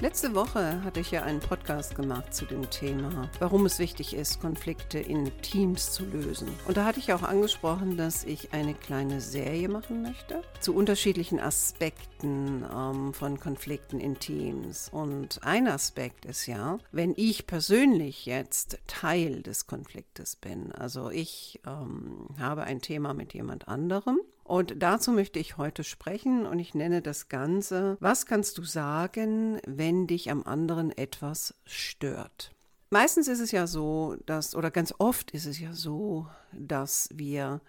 Letzte Woche hatte ich ja einen Podcast gemacht zu dem Thema, warum es wichtig ist, Konflikte in Teams zu lösen. Und da hatte ich auch angesprochen, dass ich eine kleine Serie machen möchte zu unterschiedlichen Aspekten ähm, von Konflikten in Teams. Und ein Aspekt ist ja, wenn ich persönlich jetzt Teil des Konfliktes bin, also ich ähm, habe ein Thema mit jemand anderem und dazu möchte ich heute sprechen und ich nenne das Ganze, was kannst du sagen, wenn dich am anderen etwas stört? Meistens ist es ja so, dass, oder ganz oft ist es ja so, dass wir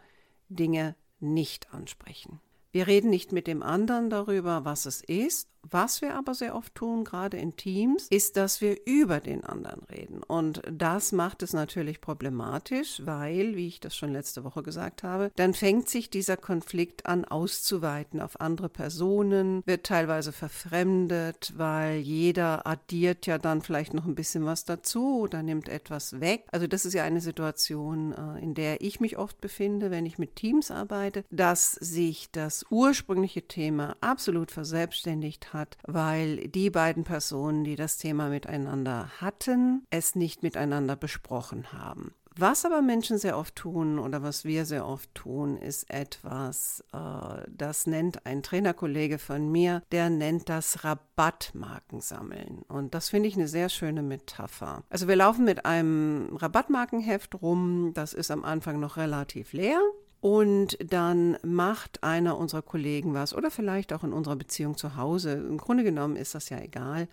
Dinge nicht ansprechen. Wir reden nicht mit dem anderen darüber, was es ist, was wir aber sehr oft tun, gerade in Teams, ist, dass wir über den anderen reden. Und das macht es natürlich problematisch, weil, wie ich das schon letzte Woche gesagt habe, dann fängt sich dieser Konflikt an auszuweiten auf andere Personen, wird teilweise verfremdet, weil jeder addiert ja dann vielleicht noch ein bisschen was dazu oder nimmt etwas weg. Also das ist ja eine Situation, äh, in der ich mich oft befinde, wenn ich mit Teams arbeite, dass sich das ursprüngliche Thema absolut verselbstständigt hat, weil die beiden Personen, die das Thema miteinander hatten, es nicht miteinander besprochen haben. Was aber Menschen sehr oft tun oder was wir sehr oft tun, ist etwas, äh, das nennt ein Trainerkollege von mir, der nennt das Rabattmarken sammeln. Und das finde ich eine sehr schöne Metapher. Also wir laufen mit einem Rabattmarkenheft rum, das ist am Anfang noch relativ leer. Und dann macht einer unserer Kollegen was oder vielleicht auch in unserer Beziehung zu Hause. Im Grunde genommen ist das ja egal,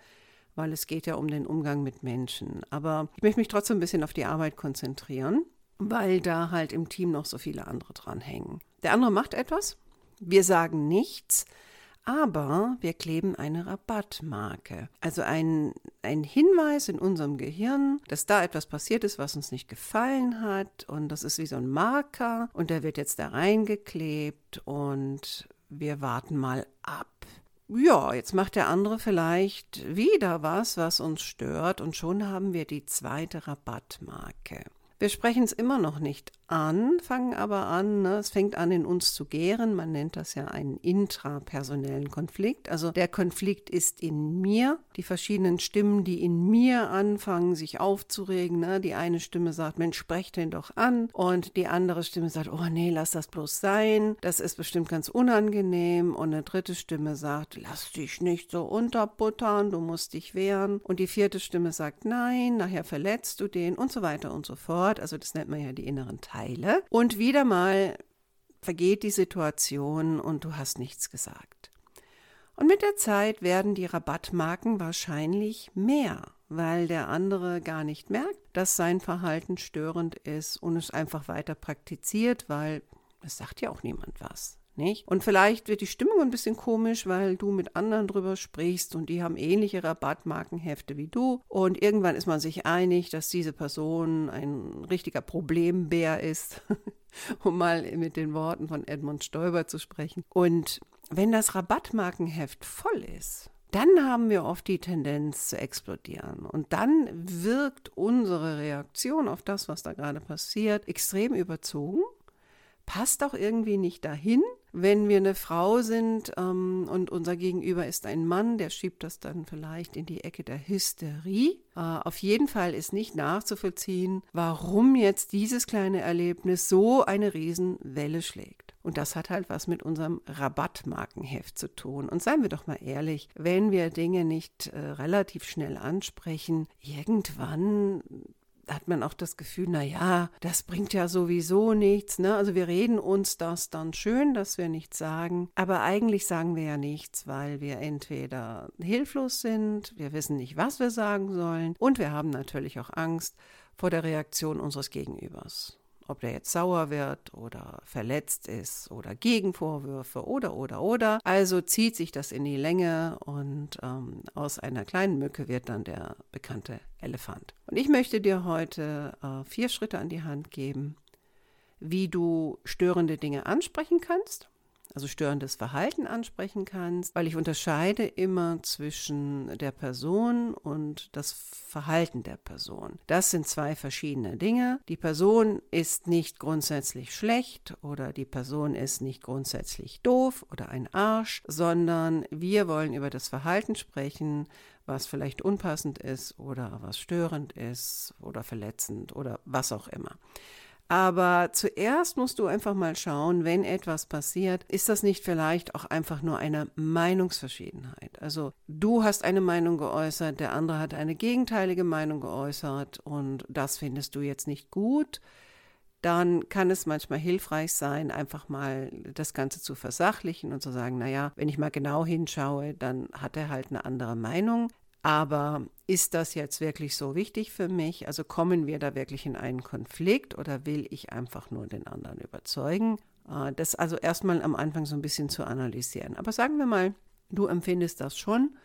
weil es geht ja um den Umgang mit Menschen. Aber ich möchte mich trotzdem ein bisschen auf die Arbeit konzentrieren, weil da halt im Team noch so viele andere dranhängen. Der andere macht etwas, wir sagen nichts, aber wir kleben eine Rabattmarke. Also ein, ein Hinweis in unserem Gehirn, dass da etwas passiert ist, was uns nicht gefallen hat. Und das ist wie so ein Marker und der wird jetzt da reingeklebt und wir warten mal ab. Ja, jetzt macht der andere vielleicht wieder was, was uns stört und schon haben wir die zweite Rabattmarke. Wir sprechen es immer noch nicht an, fangen aber an, ne? es fängt an in uns zu gären, man nennt das ja einen intrapersonellen Konflikt. Also der Konflikt ist in mir, die verschiedenen Stimmen, die in mir anfangen, sich aufzuregen. Ne? Die eine Stimme sagt, Mensch, sprech den doch an. Und die andere Stimme sagt, oh nee, lass das bloß sein, das ist bestimmt ganz unangenehm. Und eine dritte Stimme sagt, lass dich nicht so unterbuttern, du musst dich wehren. Und die vierte Stimme sagt, nein, nachher verletzt du den und so weiter und so fort. Also das nennt man ja die inneren Teile. Und wieder mal vergeht die Situation und du hast nichts gesagt. Und mit der Zeit werden die Rabattmarken wahrscheinlich mehr, weil der andere gar nicht merkt, dass sein Verhalten störend ist und es einfach weiter praktiziert, weil es sagt ja auch niemand was nicht? Und vielleicht wird die Stimmung ein bisschen komisch, weil du mit anderen drüber sprichst und die haben ähnliche Rabattmarkenhefte wie du. Und irgendwann ist man sich einig, dass diese Person ein richtiger Problembär ist, um mal mit den Worten von Edmund Stoiber zu sprechen. Und wenn das Rabattmarkenheft voll ist, dann haben wir oft die Tendenz zu explodieren. Und dann wirkt unsere Reaktion auf das, was da gerade passiert, extrem überzogen passt auch irgendwie nicht dahin. Wenn wir eine Frau sind ähm, und unser Gegenüber ist ein Mann, der schiebt das dann vielleicht in die Ecke der Hysterie. Äh, auf jeden Fall ist nicht nachzuvollziehen, warum jetzt dieses kleine Erlebnis so eine Riesenwelle schlägt. Und das hat halt was mit unserem Rabattmarkenheft zu tun. Und seien wir doch mal ehrlich, wenn wir Dinge nicht äh, relativ schnell ansprechen, irgendwann hat man auch das Gefühl, na ja, das bringt ja sowieso nichts. Ne? Also wir reden uns das dann schön, dass wir nichts sagen, aber eigentlich sagen wir ja nichts, weil wir entweder hilflos sind, wir wissen nicht, was wir sagen sollen und wir haben natürlich auch Angst vor der Reaktion unseres Gegenübers. Ob der jetzt sauer wird oder verletzt ist oder Gegenvorwürfe oder oder oder. Also zieht sich das in die Länge und ähm, aus einer kleinen Mücke wird dann der bekannte Elefant. Und ich möchte dir heute äh, vier Schritte an die Hand geben, wie du störende Dinge ansprechen kannst also störendes Verhalten ansprechen kannst, weil ich unterscheide immer zwischen der Person und das Verhalten der Person. Das sind zwei verschiedene Dinge. Die Person ist nicht grundsätzlich schlecht oder die Person ist nicht grundsätzlich doof oder ein Arsch, sondern wir wollen über das Verhalten sprechen, was vielleicht unpassend ist oder was störend ist oder verletzend oder was auch immer. Aber zuerst musst du einfach mal schauen, wenn etwas passiert, ist das nicht vielleicht auch einfach nur eine Meinungsverschiedenheit? Also du hast eine Meinung geäußert, der andere hat eine gegenteilige Meinung geäußert und das findest du jetzt nicht gut. Dann kann es manchmal hilfreich sein, einfach mal das Ganze zu versachlichen und zu sagen, naja, wenn ich mal genau hinschaue, dann hat er halt eine andere Meinung. Aber ist das jetzt wirklich so wichtig für mich? Also kommen wir da wirklich in einen Konflikt oder will ich einfach nur den anderen überzeugen? Äh, das also erstmal am Anfang so ein bisschen zu analysieren. Aber sagen wir mal, du empfindest das schon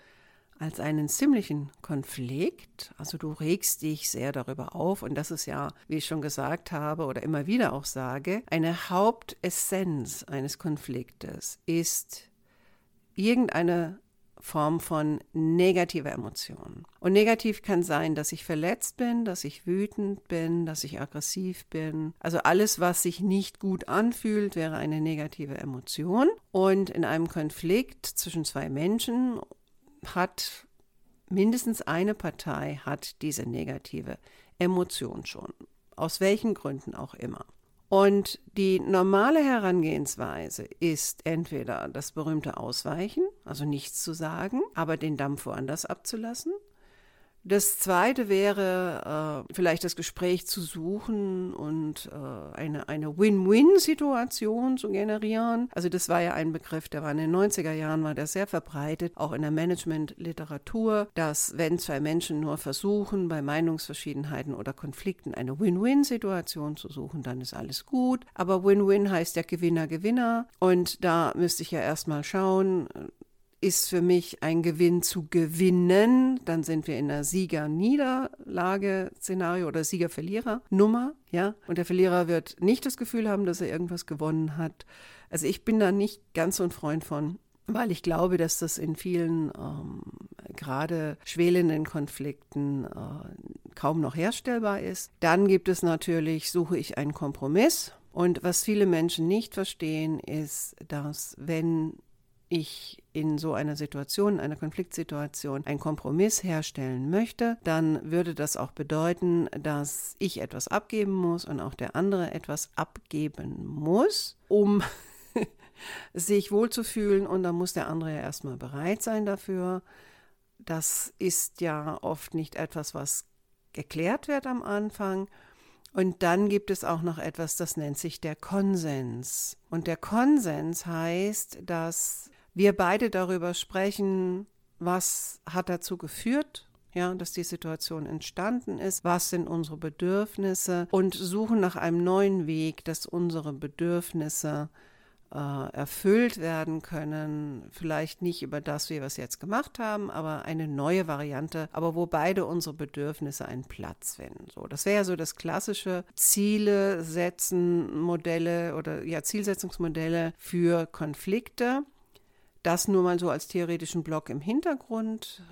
als einen ziemlichen Konflikt. Also du regst dich sehr darüber auf und das ist ja, wie ich schon gesagt habe oder immer wieder auch sage, eine Hauptessenz eines Konfliktes ist irgendeine Form von negativer Emotionen. Und negativ kann sein, dass ich verletzt bin, dass ich wütend bin, dass ich aggressiv bin. Also alles, was sich nicht gut anfühlt, wäre eine negative Emotion. Und in einem Konflikt zwischen zwei Menschen hat mindestens eine Partei hat diese negative Emotion schon. Aus welchen Gründen auch immer. Und die normale Herangehensweise ist entweder das berühmte Ausweichen, also nichts zu sagen, aber den Dampf woanders abzulassen, das zweite wäre, äh, vielleicht das Gespräch zu suchen und äh, eine, eine Win-Win-Situation zu generieren. Also das war ja ein Begriff, der war in den 90er Jahren, war der sehr verbreitet, auch in der Management-Literatur, dass wenn zwei Menschen nur versuchen, bei Meinungsverschiedenheiten oder Konflikten eine Win-Win-Situation zu suchen, dann ist alles gut. Aber Win-Win heißt ja Gewinner-Gewinner. Und da müsste ich ja erstmal schauen, ist für mich ein Gewinn zu gewinnen. Dann sind wir in einer Sieger-Niederlage-Szenario oder Sieger-Verlierer-Nummer. Ja, und der Verlierer wird nicht das Gefühl haben, dass er irgendwas gewonnen hat. Also ich bin da nicht ganz so ein Freund von, weil ich glaube, dass das in vielen ähm, gerade schwelenden Konflikten äh, kaum noch herstellbar ist. Dann gibt es natürlich, suche ich einen Kompromiss. Und was viele Menschen nicht verstehen, ist, dass wenn ich in so einer Situation, einer Konfliktsituation, einen Kompromiss herstellen möchte, dann würde das auch bedeuten, dass ich etwas abgeben muss und auch der andere etwas abgeben muss, um sich wohlzufühlen und dann muss der andere ja erstmal bereit sein dafür. Das ist ja oft nicht etwas, was erklärt wird am Anfang. Und dann gibt es auch noch etwas, das nennt sich der Konsens. Und der Konsens heißt, dass wir beide darüber sprechen, was hat dazu geführt, ja, dass die Situation entstanden ist, was sind unsere Bedürfnisse und suchen nach einem neuen Weg, dass unsere Bedürfnisse äh, erfüllt werden können. Vielleicht nicht über das, wie wir es jetzt gemacht haben, aber eine neue Variante, aber wo beide unsere Bedürfnisse einen Platz finden. So, das wäre ja so das klassische Ziele setzen Modelle oder ja Zielsetzungsmodelle für Konflikte. Das nur mal so als theoretischen Block im Hintergrund.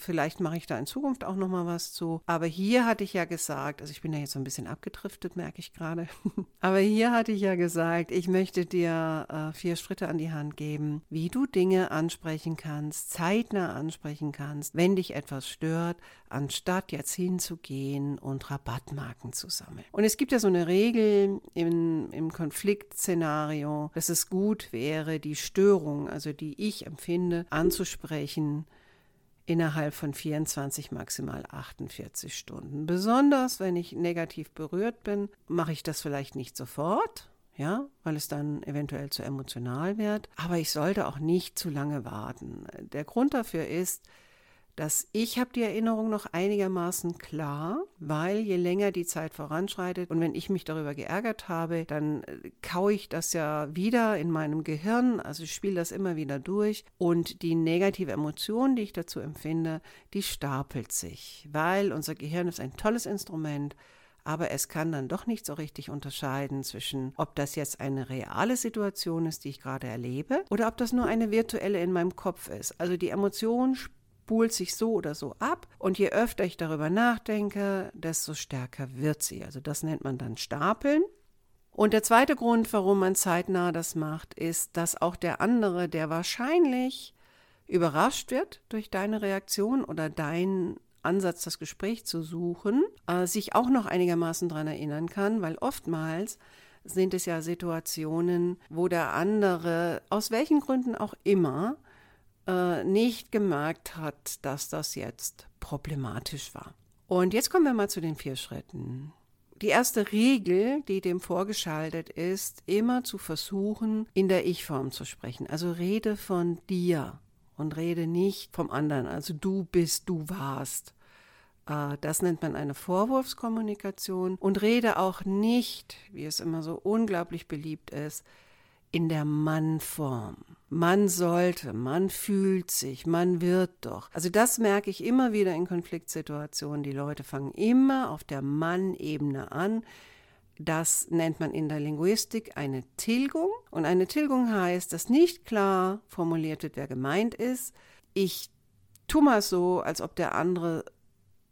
Vielleicht mache ich da in Zukunft auch noch mal was zu. Aber hier hatte ich ja gesagt, also ich bin ja jetzt so ein bisschen abgedriftet, merke ich gerade. Aber hier hatte ich ja gesagt, ich möchte dir äh, vier Schritte an die Hand geben, wie du Dinge ansprechen kannst, zeitnah ansprechen kannst, wenn dich etwas stört, anstatt jetzt hinzugehen und Rabattmarken zu sammeln. Und es gibt ja so eine Regel im, im Konfliktszenario, dass es gut wäre, die Störung, also die ich empfinde, anzusprechen innerhalb von 24, maximal 48 Stunden. Besonders wenn ich negativ berührt bin, mache ich das vielleicht nicht sofort, ja, weil es dann eventuell zu emotional wird. Aber ich sollte auch nicht zu lange warten. Der Grund dafür ist, dass ich habe die Erinnerung noch einigermaßen klar, weil je länger die Zeit voranschreitet und wenn ich mich darüber geärgert habe, dann äh, kaue ich das ja wieder in meinem Gehirn, also spiele das immer wieder durch und die negative Emotion, die ich dazu empfinde, die stapelt sich, weil unser Gehirn ist ein tolles Instrument, aber es kann dann doch nicht so richtig unterscheiden zwischen, ob das jetzt eine reale Situation ist, die ich gerade erlebe, oder ob das nur eine virtuelle in meinem Kopf ist. Also die Emotion spult sich so oder so ab und je öfter ich darüber nachdenke, desto stärker wird sie. Also das nennt man dann Stapeln. Und der zweite Grund, warum man zeitnah das macht, ist, dass auch der andere, der wahrscheinlich überrascht wird durch deine Reaktion oder dein Ansatz, das Gespräch zu suchen, äh, sich auch noch einigermaßen daran erinnern kann, weil oftmals sind es ja Situationen, wo der andere, aus welchen Gründen auch immer, äh, nicht gemerkt hat, dass das jetzt problematisch war. Und jetzt kommen wir mal zu den vier Schritten. Die erste Regel, die dem vorgeschaltet ist, immer zu versuchen, in der Ich-Form zu sprechen. Also rede von dir und rede nicht vom anderen. Also du bist, du warst. Äh, das nennt man eine Vorwurfskommunikation und rede auch nicht, wie es immer so unglaublich beliebt ist, in der Mannform. Man sollte, man fühlt sich, man wird doch. Also das merke ich immer wieder in Konfliktsituationen. Die Leute fangen immer auf der Mann-Ebene an. Das nennt man in der Linguistik eine Tilgung. Und eine Tilgung heißt, dass nicht klar formuliert wird, wer gemeint ist. Ich tue mal so, als ob der andere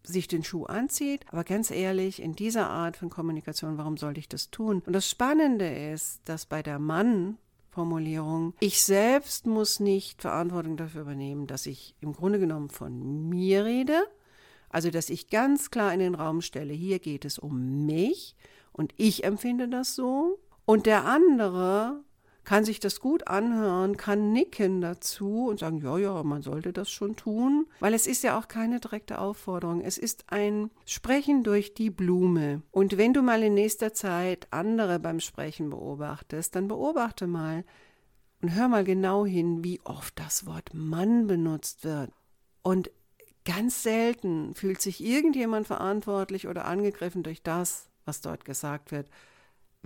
sich den Schuh anzieht. Aber ganz ehrlich, in dieser Art von Kommunikation, warum sollte ich das tun? Und das Spannende ist, dass bei der Mann Formulierung. Ich selbst muss nicht Verantwortung dafür übernehmen, dass ich im Grunde genommen von mir rede, also dass ich ganz klar in den Raum stelle, hier geht es um mich und ich empfinde das so. Und der andere kann sich das gut anhören, kann nicken dazu und sagen, ja, ja, man sollte das schon tun, weil es ist ja auch keine direkte Aufforderung. Es ist ein Sprechen durch die Blume. Und wenn du mal in nächster Zeit andere beim Sprechen beobachtest, dann beobachte mal und hör mal genau hin, wie oft das Wort Mann benutzt wird. Und ganz selten fühlt sich irgendjemand verantwortlich oder angegriffen durch das, was dort gesagt wird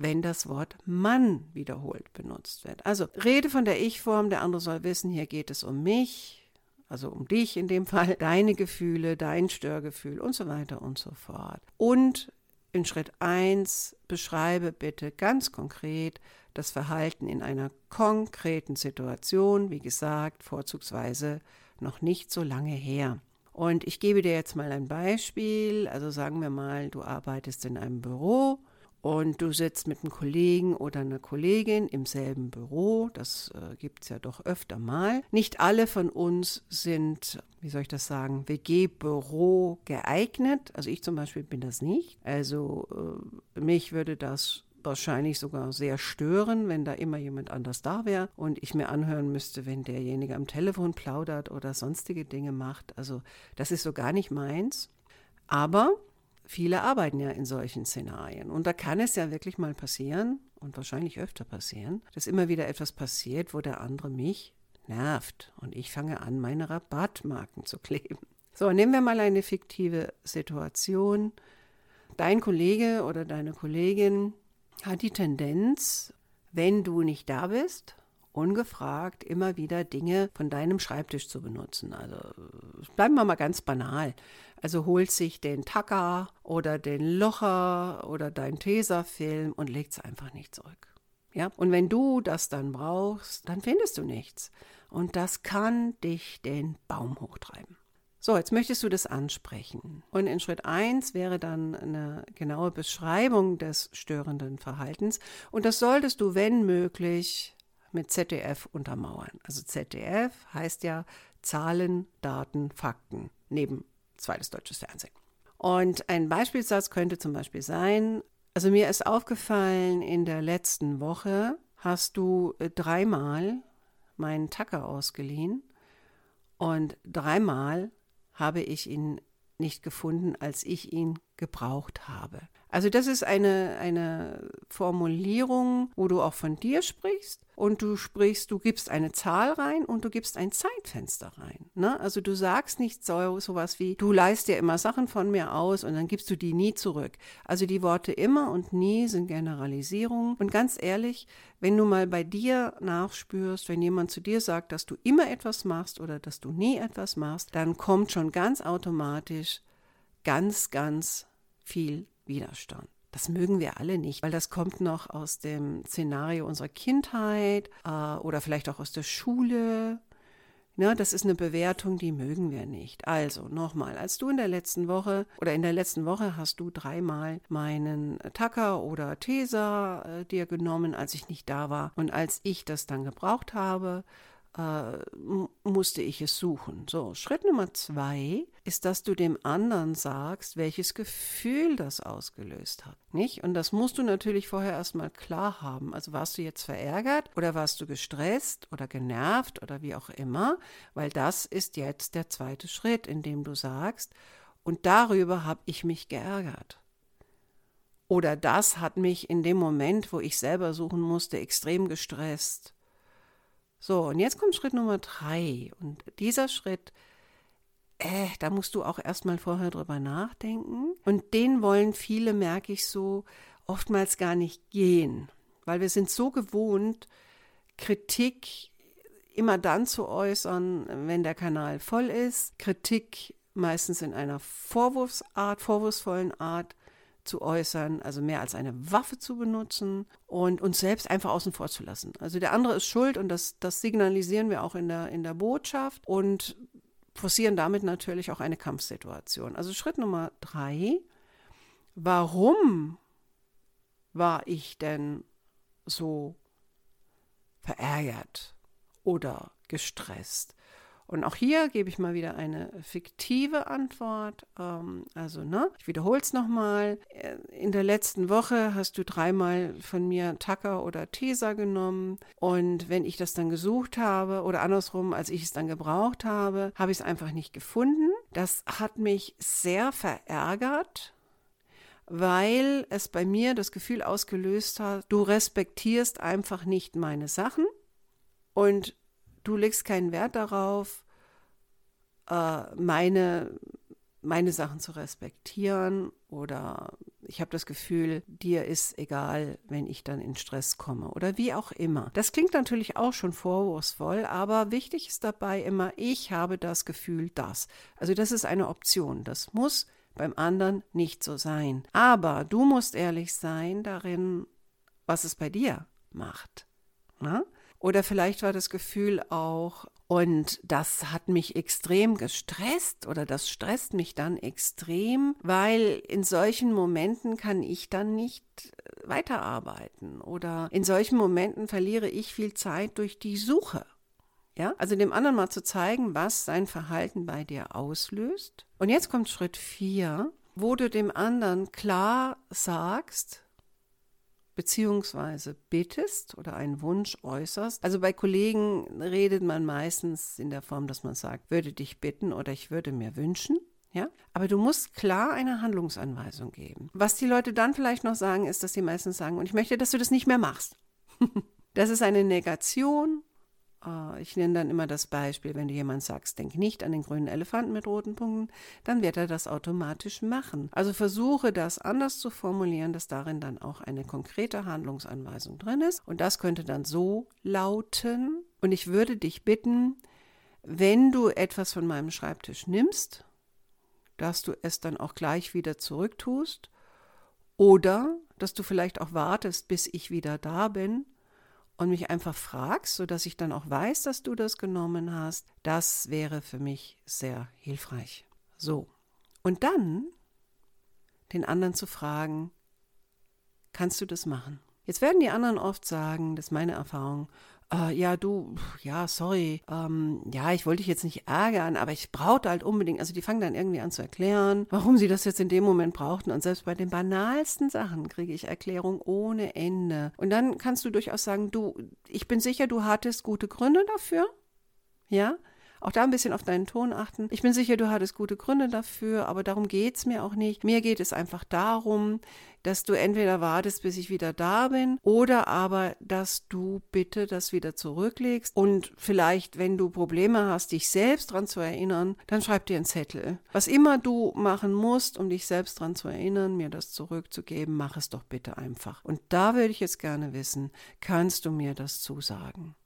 wenn das Wort Mann wiederholt benutzt wird. Also rede von der Ich-Form, der andere soll wissen, hier geht es um mich, also um dich in dem Fall, deine Gefühle, dein Störgefühl und so weiter und so fort. Und in Schritt 1 beschreibe bitte ganz konkret das Verhalten in einer konkreten Situation, wie gesagt, vorzugsweise noch nicht so lange her. Und ich gebe dir jetzt mal ein Beispiel. Also sagen wir mal, du arbeitest in einem Büro und du sitzt mit einem Kollegen oder einer Kollegin im selben Büro, das äh, gibt es ja doch öfter mal. Nicht alle von uns sind, wie soll ich das sagen, WG-Büro geeignet. Also ich zum Beispiel bin das nicht. Also äh, mich würde das wahrscheinlich sogar sehr stören, wenn da immer jemand anders da wäre und ich mir anhören müsste, wenn derjenige am Telefon plaudert oder sonstige Dinge macht. Also das ist so gar nicht meins. Aber Viele arbeiten ja in solchen Szenarien. Und da kann es ja wirklich mal passieren und wahrscheinlich öfter passieren, dass immer wieder etwas passiert, wo der andere mich nervt und ich fange an, meine Rabattmarken zu kleben. So, nehmen wir mal eine fiktive Situation. Dein Kollege oder deine Kollegin hat die Tendenz, wenn du nicht da bist, ungefragt immer wieder Dinge von deinem Schreibtisch zu benutzen. Also bleiben wir mal ganz banal. Also holt sich den Tacker oder den Locher oder dein Tesafilm und legt es einfach nicht zurück. Ja? Und wenn du das dann brauchst, dann findest du nichts. Und das kann dich den Baum hochtreiben. So, jetzt möchtest du das ansprechen. Und in Schritt 1 wäre dann eine genaue Beschreibung des störenden Verhaltens. Und das solltest du, wenn möglich, mit ZDF untermauern. Also ZDF heißt ja Zahlen, Daten, Fakten, neben zweites deutsches Fernsehen. Und ein Beispielsatz könnte zum Beispiel sein, also mir ist aufgefallen, in der letzten Woche hast du äh, dreimal meinen Tacker ausgeliehen und dreimal habe ich ihn nicht gefunden, als ich ihn gebraucht habe. Also das ist eine, eine Formulierung, wo du auch von dir sprichst und du sprichst, du gibst eine Zahl rein und du gibst ein Zeitfenster rein. Ne? Also du sagst nicht so sowas wie, du leist dir immer Sachen von mir aus und dann gibst du die nie zurück. Also die Worte immer und nie sind Generalisierungen. Und ganz ehrlich, wenn du mal bei dir nachspürst, wenn jemand zu dir sagt, dass du immer etwas machst oder dass du nie etwas machst, dann kommt schon ganz automatisch ganz, ganz viel Widerstand. Das mögen wir alle nicht, weil das kommt noch aus dem Szenario unserer Kindheit äh, oder vielleicht auch aus der Schule. Ja, das ist eine Bewertung, die mögen wir nicht. Also nochmal, als du in der letzten Woche oder in der letzten Woche hast du dreimal meinen Tacker oder Tesa äh, dir genommen, als ich nicht da war. Und als ich das dann gebraucht habe, äh, musste ich es suchen. So, Schritt Nummer zwei ist, dass du dem anderen sagst, welches Gefühl das ausgelöst hat. Nicht? Und das musst du natürlich vorher erstmal klar haben. Also warst du jetzt verärgert oder warst du gestresst oder genervt oder wie auch immer, weil das ist jetzt der zweite Schritt, in dem du sagst, und darüber habe ich mich geärgert. Oder das hat mich in dem Moment, wo ich selber suchen musste, extrem gestresst. So, und jetzt kommt Schritt Nummer drei. Und dieser Schritt, äh, da musst du auch erstmal vorher drüber nachdenken. Und den wollen viele, merke ich so, oftmals gar nicht gehen. Weil wir sind so gewohnt, Kritik immer dann zu äußern, wenn der Kanal voll ist. Kritik meistens in einer Vorwurfsart, vorwurfsvollen Art zu äußern, also mehr als eine Waffe zu benutzen und uns selbst einfach außen vor zu lassen. Also der andere ist schuld und das, das signalisieren wir auch in der, in der Botschaft und forcieren damit natürlich auch eine Kampfsituation. Also Schritt Nummer drei, warum war ich denn so verärgert oder gestresst? Und auch hier gebe ich mal wieder eine fiktive Antwort. Ähm, also, ne, ich wiederhole es nochmal. In der letzten Woche hast du dreimal von mir Tacker oder Tesa genommen. Und wenn ich das dann gesucht habe oder andersrum, als ich es dann gebraucht habe, habe ich es einfach nicht gefunden. Das hat mich sehr verärgert weil es bei mir das Gefühl ausgelöst hat, du respektierst einfach nicht meine Sachen und du legst keinen Wert darauf, äh, meine, meine Sachen zu respektieren oder ich habe das Gefühl, dir ist egal, wenn ich dann in Stress komme oder wie auch immer. Das klingt natürlich auch schon vorwurfsvoll, aber wichtig ist dabei immer, ich habe das Gefühl, das. Also das ist eine Option. Das muss beim anderen nicht so sein. Aber du musst ehrlich sein darin, was es bei dir macht. Na? Oder vielleicht war das Gefühl auch, und das hat mich extrem gestresst oder das stresst mich dann extrem, weil in solchen Momenten kann ich dann nicht äh, weiterarbeiten oder in solchen Momenten verliere ich viel Zeit durch die Suche. Ja, also dem anderen mal zu zeigen, was sein Verhalten bei dir auslöst. Und jetzt kommt Schritt vier, wo du dem anderen klar sagst, beziehungsweise bittest oder einen Wunsch äußerst. Also bei Kollegen redet man meistens in der Form, dass man sagt, würde dich bitten oder ich würde mir wünschen. Ja? Aber du musst klar eine Handlungsanweisung geben. Was die Leute dann vielleicht noch sagen, ist, dass sie meistens sagen, und ich möchte, dass du das nicht mehr machst. das ist eine Negation ich nenne dann immer das Beispiel, wenn du jemand sagst, denk nicht an den grünen Elefanten mit roten Punkten, dann wird er das automatisch machen. Also versuche das anders zu formulieren, dass darin dann auch eine konkrete Handlungsanweisung drin ist. Und das könnte dann so lauten. Und ich würde dich bitten, wenn du etwas von meinem Schreibtisch nimmst, dass du es dann auch gleich wieder zurücktust oder dass du vielleicht auch wartest, bis ich wieder da bin und mich einfach fragst, sodass ich dann auch weiß, dass du das genommen hast, das wäre für mich sehr hilfreich. So. Und dann den anderen zu fragen, kannst du das machen? Jetzt werden die anderen oft sagen, das ist meine Erfahrung, äh, ja, du, ja, sorry, ähm, ja, ich wollte dich jetzt nicht ärgern, aber ich brauchte halt unbedingt, also die fangen dann irgendwie an zu erklären, warum sie das jetzt in dem Moment brauchten. Und selbst bei den banalsten Sachen kriege ich Erklärung ohne Ende. Und dann kannst du durchaus sagen, du, ich bin sicher, du hattest gute Gründe dafür, ja, Auch da ein bisschen auf deinen Ton achten. Ich bin sicher, du hattest gute Gründe dafür, aber darum geht es mir auch nicht. Mir geht es einfach darum, dass du entweder wartest, bis ich wieder da bin, oder aber, dass du bitte das wieder zurücklegst und vielleicht, wenn du Probleme hast, dich selbst dran zu erinnern, dann schreib dir einen Zettel. Was immer du machen musst, um dich selbst dran zu erinnern, mir das zurückzugeben, mach es doch bitte einfach. Und da würde ich jetzt gerne wissen, kannst du mir das zusagen?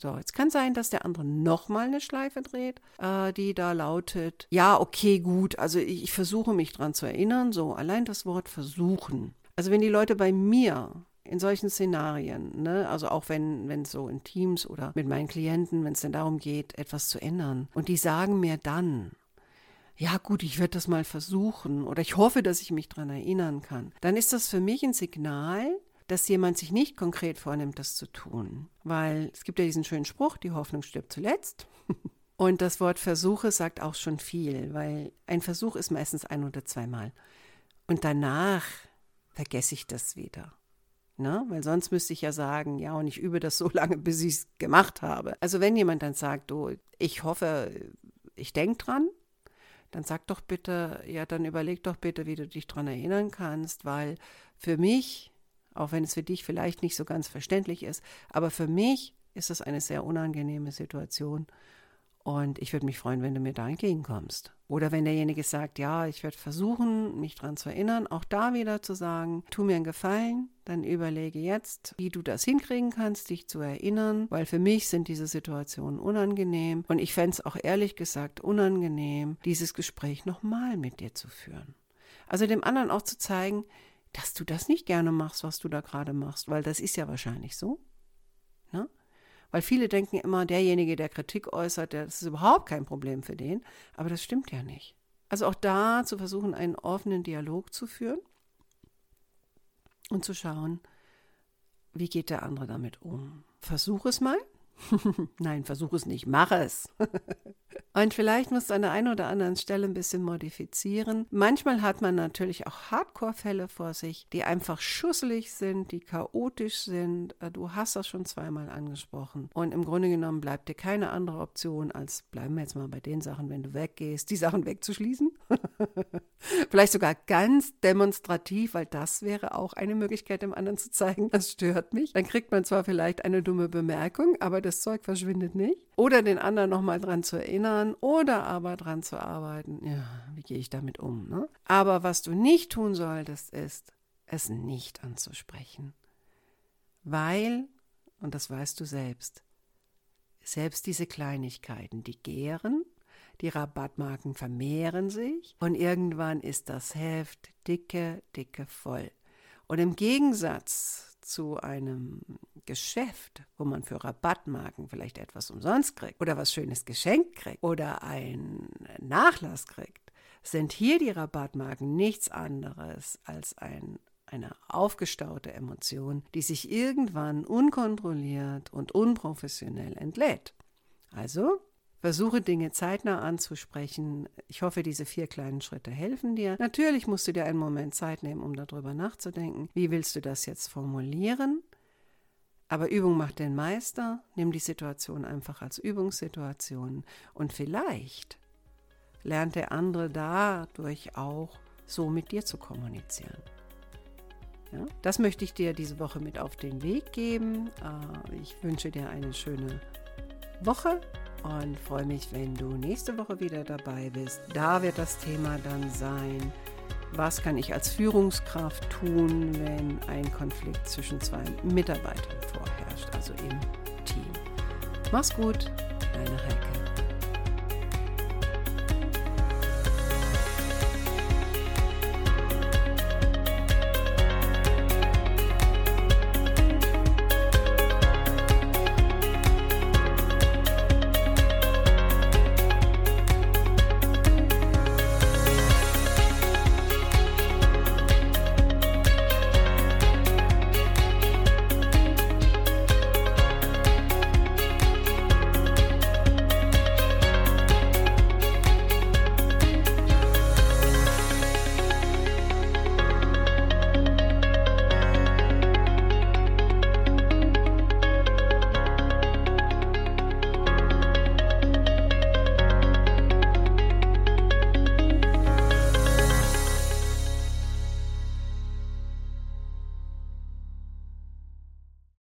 So, jetzt kann sein, dass der andere nochmal eine Schleife dreht, äh, die da lautet, ja, okay, gut, also ich, ich versuche mich dran zu erinnern, so allein das Wort versuchen. Also wenn die Leute bei mir in solchen Szenarien, ne, also auch wenn es so in Teams oder mit meinen Klienten, wenn es denn darum geht, etwas zu ändern, und die sagen mir dann, ja gut, ich werde das mal versuchen oder ich hoffe, dass ich mich dran erinnern kann, dann ist das für mich ein Signal, dass jemand sich nicht konkret vornimmt, das zu tun. Weil es gibt ja diesen schönen Spruch, die Hoffnung stirbt zuletzt. Und das Wort Versuche sagt auch schon viel, weil ein Versuch ist meistens ein oder zweimal. Und danach vergesse ich das wieder. Ne? Weil sonst müsste ich ja sagen, ja, und ich übe das so lange, bis ich es gemacht habe. Also wenn jemand dann sagt, oh, ich hoffe, ich denke dran, dann sag doch bitte, ja, dann überleg doch bitte, wie du dich dran erinnern kannst, weil für mich auch wenn es für dich vielleicht nicht so ganz verständlich ist. Aber für mich ist es eine sehr unangenehme Situation. Und ich würde mich freuen, wenn du mir da entgegenkommst. Oder wenn derjenige sagt, ja, ich werde versuchen, mich daran zu erinnern, auch da wieder zu sagen, tu mir einen Gefallen, dann überlege jetzt, wie du das hinkriegen kannst, dich zu erinnern, weil für mich sind diese Situationen unangenehm. Und ich fände es auch ehrlich gesagt unangenehm, dieses Gespräch nochmal mit dir zu führen. Also dem anderen auch zu zeigen, dass du das nicht gerne machst, was du da gerade machst, weil das ist ja wahrscheinlich so. Ne? Weil viele denken immer, derjenige, der Kritik äußert, das ist überhaupt kein Problem für den. Aber das stimmt ja nicht. Also auch da zu versuchen, einen offenen Dialog zu führen und zu schauen, wie geht der andere damit um. Versuch es mal. Nein, versuch es nicht, mach es. Und vielleicht musst du an der einen oder anderen Stelle ein bisschen modifizieren. Manchmal hat man natürlich auch Hardcore-Fälle vor sich, die einfach schusselig sind, die chaotisch sind. Äh, du hast das schon zweimal angesprochen. Und im Grunde genommen bleibt dir keine andere Option, als bleiben wir jetzt mal bei den Sachen, wenn du weggehst, die Sachen wegzuschließen. vielleicht sogar ganz demonstrativ, weil das wäre auch eine Möglichkeit, dem anderen zu zeigen, das stört mich. Dann kriegt man zwar vielleicht eine dumme Bemerkung, aber das Zeug verschwindet nicht. Oder den anderen nochmal dran zu erinnern oder aber dran zu arbeiten, ja, wie gehe ich damit um? Ne? Aber was du nicht tun solltest, ist, es nicht anzusprechen. Weil, und das weißt du selbst, selbst diese Kleinigkeiten, die gären, die Rabattmarken vermehren sich und irgendwann ist das Heft dicke, dicke voll. Und im Gegensatz zu einem Geschäft, wo man für Rabattmarken vielleicht etwas umsonst kriegt oder was Schönes geschenkt kriegt oder einen Nachlass kriegt, sind hier die Rabattmarken nichts anderes als ein, eine aufgestaute Emotion, die sich irgendwann unkontrolliert und unprofessionell entlädt. Also Versuche Dinge zeitnah anzusprechen. Ich hoffe, diese vier kleinen Schritte helfen dir. Natürlich musst du dir einen Moment Zeit nehmen, um darüber nachzudenken. Wie willst du das jetzt formulieren? Aber Übung macht den Meister. Nimm die Situation einfach als Übungssituation. Und vielleicht lernt der andere dadurch auch so mit dir zu kommunizieren. Ja, das möchte ich dir diese Woche mit auf den Weg geben. Äh, ich wünsche dir eine schöne Woche und freue mich, wenn du nächste Woche wieder dabei bist. Da wird das Thema dann sein, was kann ich als Führungskraft tun, wenn ein Konflikt zwischen zwei Mitarbeitern vorherrscht, also im Team. Mach's gut, deine Heike.